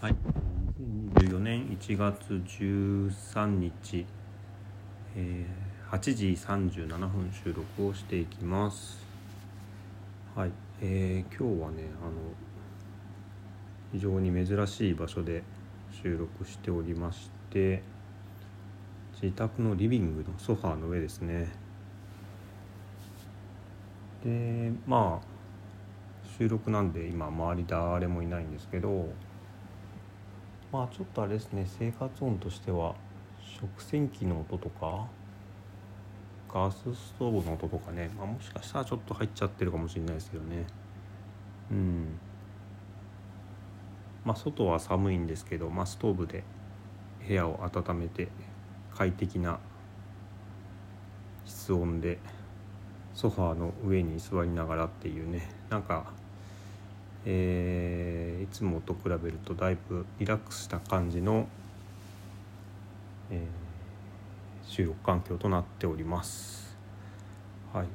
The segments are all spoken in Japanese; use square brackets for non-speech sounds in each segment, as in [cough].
はい、2024年1月13日、えー、8時37分収録をしていきます。はい、えー、今日はねあの非常に珍しい場所で収録しておりまして自宅のリビングのソファーの上ですね。でまあ収録なんで今周り誰もいないんですけどまあちょっとあれですね生活音としては食洗機の音とかガスストーブの音とかね、まあ、もしかしたらちょっと入っちゃってるかもしれないですけどね。うん。まあ外は寒いんですけど、まあ、ストーブで部屋を温めて快適な室温でソファーの上に座りながらっていうねなんかえーいつもと比べるとだいぶリラックスした感じの、えー収録環境となっております。はい、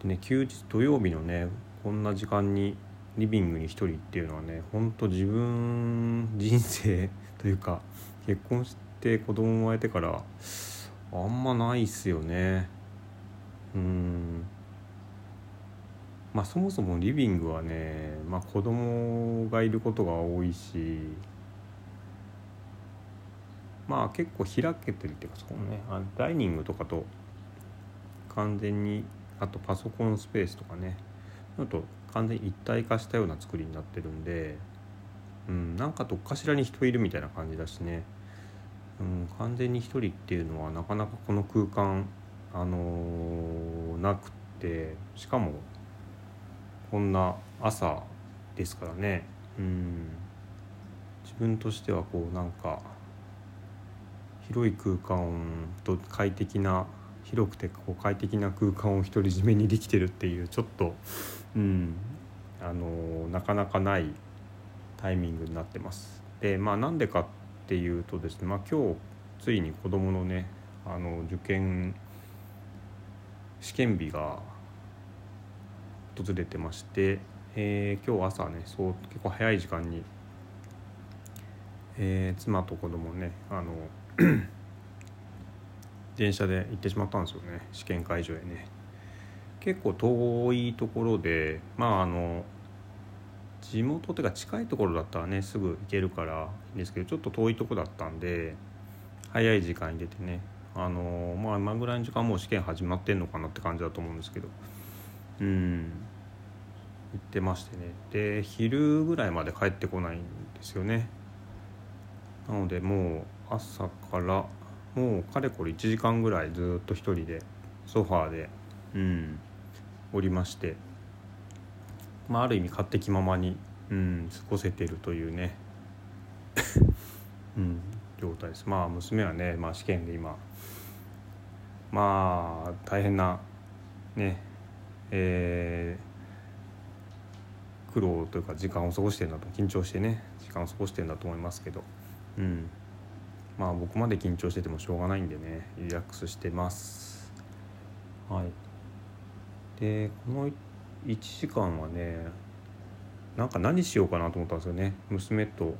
でね休日土曜日のねこんな時間にリビングに一人っていうのはねほんと自分人生 [laughs] というか結婚して子供生まれてからあんまないっすよね。うんまあそもそもリビングはね、まあ、子供がいることが多いしまあ結構開けてるっていうかそのねあダイニングとかと完全にあとパソコンスペースとかねあと完全に一体化したような作りになってるんで、うん、なんかどっかしらに人いるみたいな感じだしね、うん、完全に一人っていうのはなかなかこの空間あのーなくってしかもこんな朝ですからね。うん。自分としてはこうなんか広い空間と快適な広くてこう快適な空間を独り占めにできてるっていうちょっとうん。あのなかなかないタイミングになってます。でまあなんでかっていうとですね、まあ、今日ついに子どものねあの受験試験日が訪れてまして、えー今日朝ねそう結構早い時間に、えー妻と子供ねあの [clears throat] 電車で行ってしまったんですよね試験会場へね。結構遠いところでまああの地元というか近いところだったらねすぐ行けるからいいんですけどちょっと遠いとこだったんで早い時間に出てねあのまあ今ぐらいの時間もう試験始まってんのかなって感じだと思うんですけどうん。行ってましてね。で昼ぐらいまで帰ってこないんですよね。なのでもう朝からもうかれこれ1時間ぐらいずっと一人でソファーでうん。おりまして。まあある意味勝手気ままに、うん、過ごせてるというね。[laughs] うん状態です。まあ娘はね、まあ、試験で今まあ大変なねえー苦労というか時間を過ごしてるんだと緊張してね時間を過ごしてるんだと思いますけど。うん。まあ僕まで緊張しててもしょうがないんでねリラックスしてます。はい。でこの1時間はねなんか何しようかなと思ったんですよね。娘と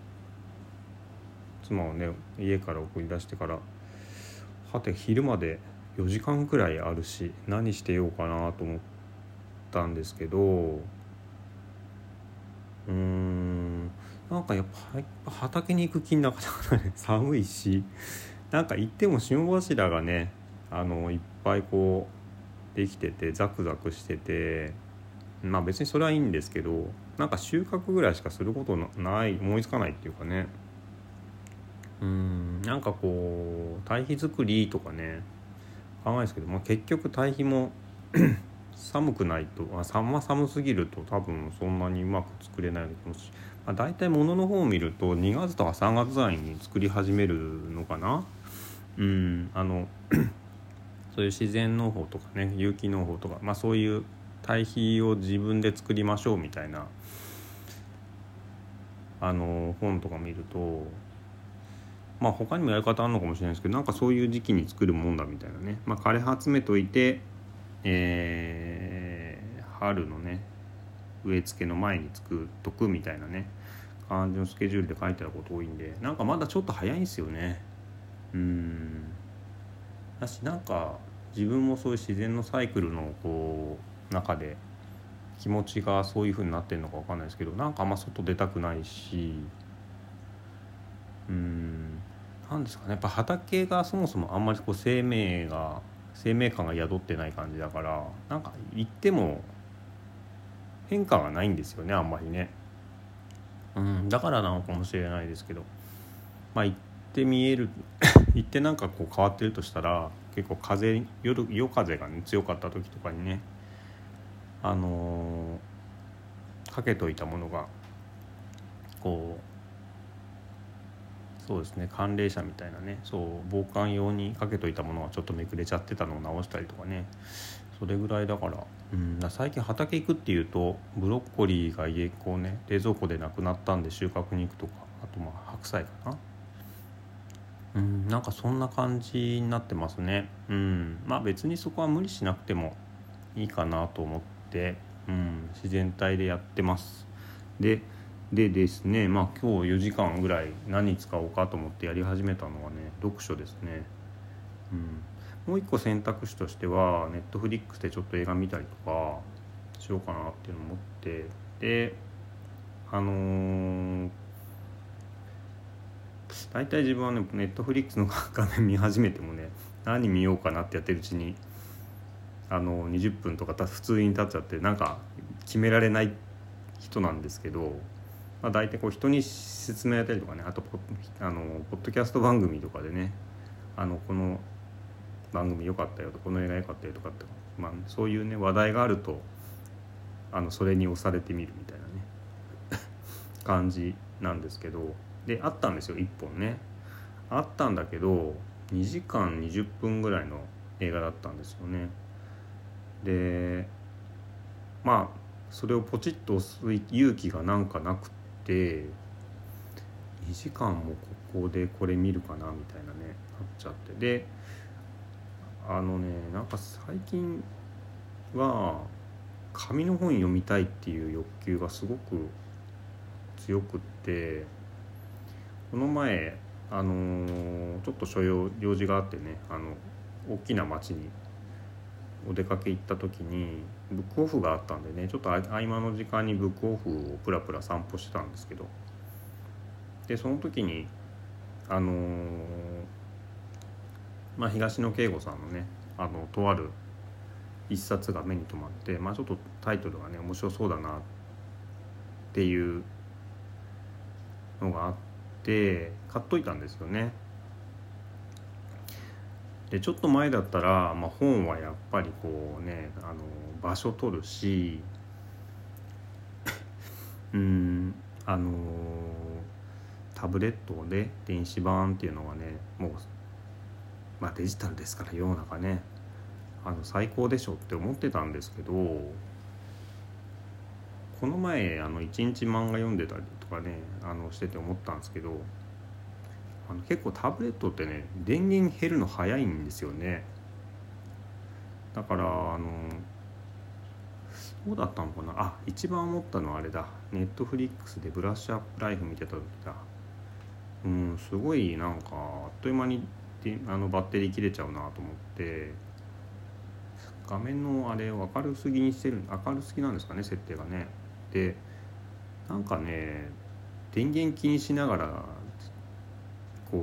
妻をね家から送り出してから。はて昼まで4時間くらいあるし何してようかなと思って。たんですけどうーんなんかやっぱ畑に行く気になかなかね [laughs] 寒いしなんか行っても霜柱がねあのいっぱいこうできててザクザクしててまあ別にそれはいいんですけどなんか収穫ぐらいしかすることない思いつかないっていうかね。うんなんかこう堆肥作りとかね考えるんですけど、まあ、結局堆肥も寒くないとあさんま寒すぎると多分そんなにうまく作れないような気もし、まあ、大体物の方を見ると2月とか3月ぐらいに作り始めるのかな。うんあの [clears throat] そういう自然農法とかね有機農法とか、まあ、そういう堆肥を自分で作りましょうみたいなあの本とか見るとまあ他にもやり方あるのかもしれないですけどなんかそういう時期に作るもんだみたいなね、まあ、枯葉集めといて、えー春のね植え付けの前に作っとくみたいなね感じのスケジュールで書いてあること多いんでなんかまだちょっと早いんすよね。うん。だしなんか自分もそういう自然のサイクルのこう中で気持ちがそういう風になってるのか分かんないですけどなんかあんま外出たくないし。うん。なんですかね。やっぱ畑がそもそもあんまりこう生命が生命感が宿ってない感じだからなんか行っても変化がないんですよねあんまりね。うん、だからなのかもしれないですけどまあ行って見える [laughs] 行ってなんかこう変わってるとしたら結構風夜夜風がね強かった時とかにねあのー、かけといたものがこうそうですね寒冷車みたいなねそう防寒用にかけといたものがちょっとめくれちゃってたのを直したりとかねそれぐらいだから,、うん、だ最近畑行くっていうとブロッコリーが家こうね。冷蔵庫でなくなったんで収穫に行くとか。あとまあ白菜かな。うん。なんかそんな感じになってますね。うん。まあ別にそこは無理しなくてもいいかなと思って、うん、自然体でやってます。ででですねまあ今日4時間ぐらい何使おうかと思ってやり始めたのはね読書ですね。うん。もう一個選択肢としてはネットフリックスでちょっと映画見たりとかしようかなっていうのを思ってであのー、大体自分はねネットフリックスの画面見始めてもね何見ようかなってやってるうちにあの20分とか普通に経っちゃってなんか決められない人なんですけど、まあ、大体こう人に説明やったりとかねあとポあのポッドキャスト番組とかでねあのこの番組良かったよとこの映画良かったよとかって、まあ、そういうね話題があるとあのそれに押されてみるみたいなね [laughs] 感じなんですけどであったんですよ1本ね。あったんだけど2時間20分ぐらいの映画だったんですよね。でまあそれをポチッと押す勇気がなんかなくって2時間もここでこれ見るかなみたいなねなっちゃって。であのねなんか最近は紙の本読みたいっていう欲求がすごく強くってこの前あのー、ちょっと所用用事があってねあの大きな町にお出かけ行った時にブックオフがあったんでねちょっと合間の時間にブックオフをプラプラ散歩してたんですけど。でその時にあのーまあ、東野圭吾さんのねあのとある一冊が目に留まって、まあ、ちょっとタイトルがね面白そうだなっていうのがあって買っといたんですよね。でちょっと前だったら、まあ、本はやっぱりこうねあの場所取るし [laughs] うんあのタブレットで電子版っていうのはねもうまあデジタルですから世の中ね。あの最高でしょって思ってたんですけどこの前あの1日漫画読んでたりとかねあのしてて思ったんですけどあの結構タブレットってね電源減るの早いんですよね。だからあのどうだったのかな。あ一番思ったのはあれだ。ネットフリックスでブラッシュアップライフ見てた時だ。うんすごいなんかあっという間にあのバッテリー切れちゃうなと思って。画面のあれを明るすぎにしてる明るすぎなんですかね設定がね。でなんかね電源気にしながらこ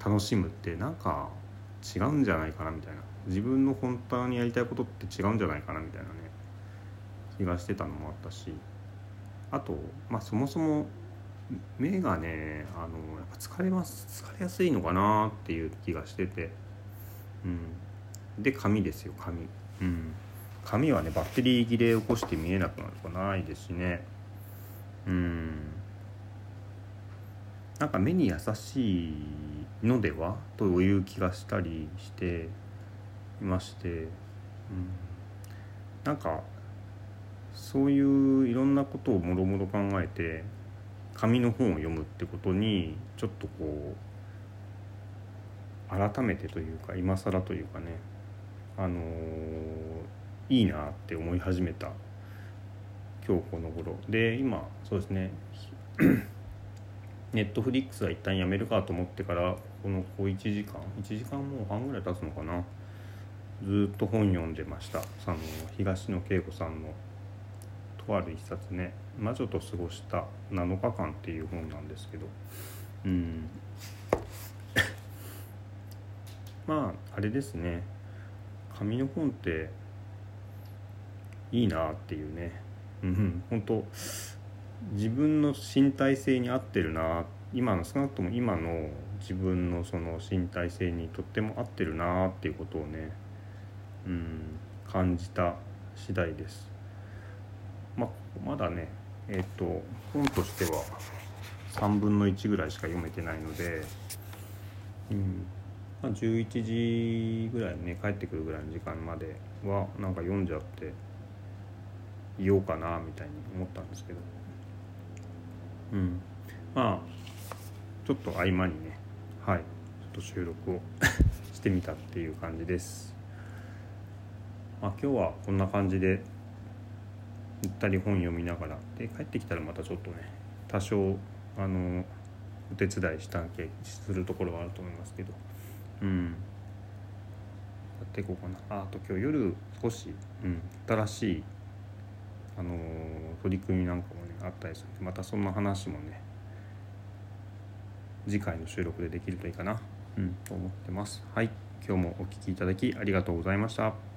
う楽しむってなんか違うんじゃないかなみたいな。自分の本当にやりたいことって違うんじゃないかなみたいなね。気がしてたのもあったし。あとまあそもそも目がねあのやっぱ疲れます疲れやすいのかなっていう気がしてて、うん、で髪ですよ髪、うん、髪はねバッテリー切れ起こして見えなくなるとかないですしね。うん。なんか目に優しいのではという気がしたりしていまして、うん、なんかそういういろんなことをもろもろ考えて紙の本を読むってことにちょっとこう改めてというか今更というかねあのー、いいなって思い始めた今日この頃。で今そうですねネットフリックスは一旦やめるかと思ってからこのこう1時間1時間もう半ぐらい経つのかな。ずっと本読んでました。その東野圭吾さんのとある一冊ね「魔女と過ごした7日間」っていう本なんですけど。うん。[coughs] まああれですね。紙の本っていいなっていうね。うん。本当自分の身体性に合ってるな。今の少なくとも今の自分のその身体性にとっても合ってるなっていうことをねうん感じた次第です。まあ、まだねえっ、ー、と本としては3分の1ぐらいしか読めてないので、うんまあ、11時ぐらいね帰ってくるぐらいの時間まではなんか読んじゃっていようかなみたいに思ったんですけど、うん、まあちょっと合間にねはいちょっと収録を [laughs] してみたっていう感じです。まあ、今日はこんな感じでゆったり本読みながらで帰ってきたらまたちょっとね多少あのお手伝いしたんけするところはあると思いますけど。うん。やっていこうかな。あと今日夜少し、うん、新しいあの取り組みなんかもねあったりするんでまたそんな話もね次回の収録でできるといいかな、うん、と思ってます。はい。今日もお聴きいただきありがとうございました。